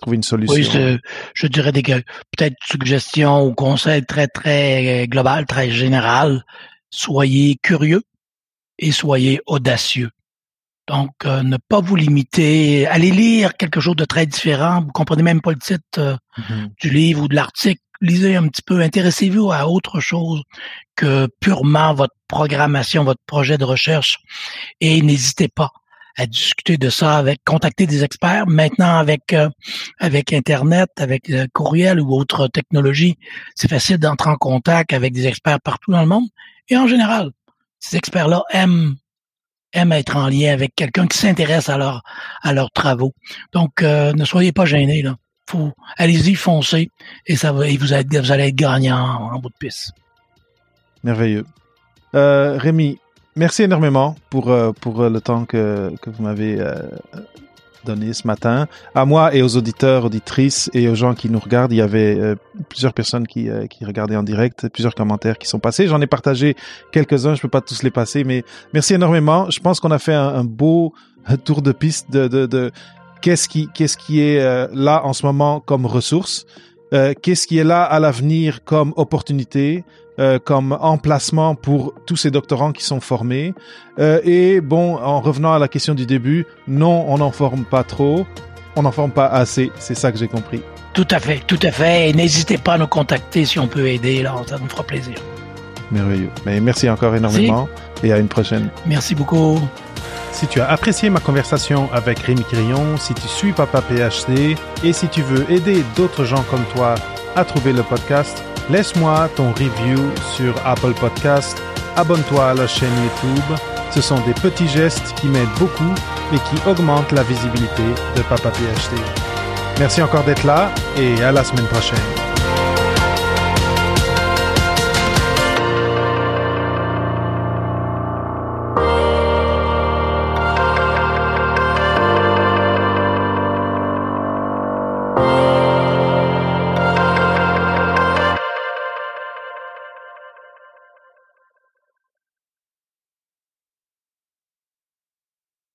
Speaker 2: trouver une solution.
Speaker 1: Oui, je, dirais des peut-être suggestions ou conseils très très euh, global, très général. Soyez curieux et soyez audacieux. Donc, euh, ne pas vous limiter. Allez lire quelque chose de très différent. Vous comprenez même pas le titre euh, mm-hmm. du livre ou de l'article. Lisez un petit peu. Intéressez-vous à autre chose que purement votre programmation, votre projet de recherche. Et n'hésitez pas à discuter de ça avec contacter des experts. Maintenant avec euh, avec internet, avec le courriel ou autre technologie, c'est facile d'entrer en contact avec des experts partout dans le monde. Et en général, ces experts-là aiment aiment être en lien avec quelqu'un qui s'intéresse à leur à leurs travaux. Donc euh, ne soyez pas gênés là. Faut allez-y foncez et ça va et vous, allez, vous allez être gagnant en, bout de piste.
Speaker 2: Merveilleux. Euh, Rémi, Merci énormément pour, euh, pour euh, le temps que, que vous m'avez euh, donné ce matin. À moi et aux auditeurs, auditrices et aux gens qui nous regardent, il y avait plusieurs personnes qui, qui regardaient en direct, plusieurs commentaires qui sont passés. J'en ai partagé quelques-uns, je peux pas tous les passer, mais merci énormément. Je pense qu'on a fait un, beau tour de piste de, de, de qu'est-ce qui, qu'est-ce qui est là en ce moment comme ressource, qu'est-ce qui est là à l'avenir comme opportunité, euh, comme emplacement pour tous ces doctorants qui sont formés. Euh, et bon, en revenant à la question du début, non, on n'en forme pas trop, on n'en forme pas assez. C'est ça que j'ai compris.
Speaker 1: Tout à fait, tout à fait. Et n'hésitez pas à nous contacter si on peut aider. Là, ça nous fera plaisir.
Speaker 2: Merveilleux. Mais merci encore énormément et à une prochaine.
Speaker 1: Merci beaucoup.
Speaker 2: Si tu as apprécié ma conversation avec Rémi Quirion, si tu suis Papa PhD et si tu veux aider d'autres gens comme toi à trouver le podcast, Laisse-moi ton review sur Apple Podcast, abonne-toi à la chaîne YouTube. Ce sont des petits gestes qui m'aident beaucoup et qui augmentent la visibilité de Papa PhD. Merci encore d'être là et à la semaine prochaine.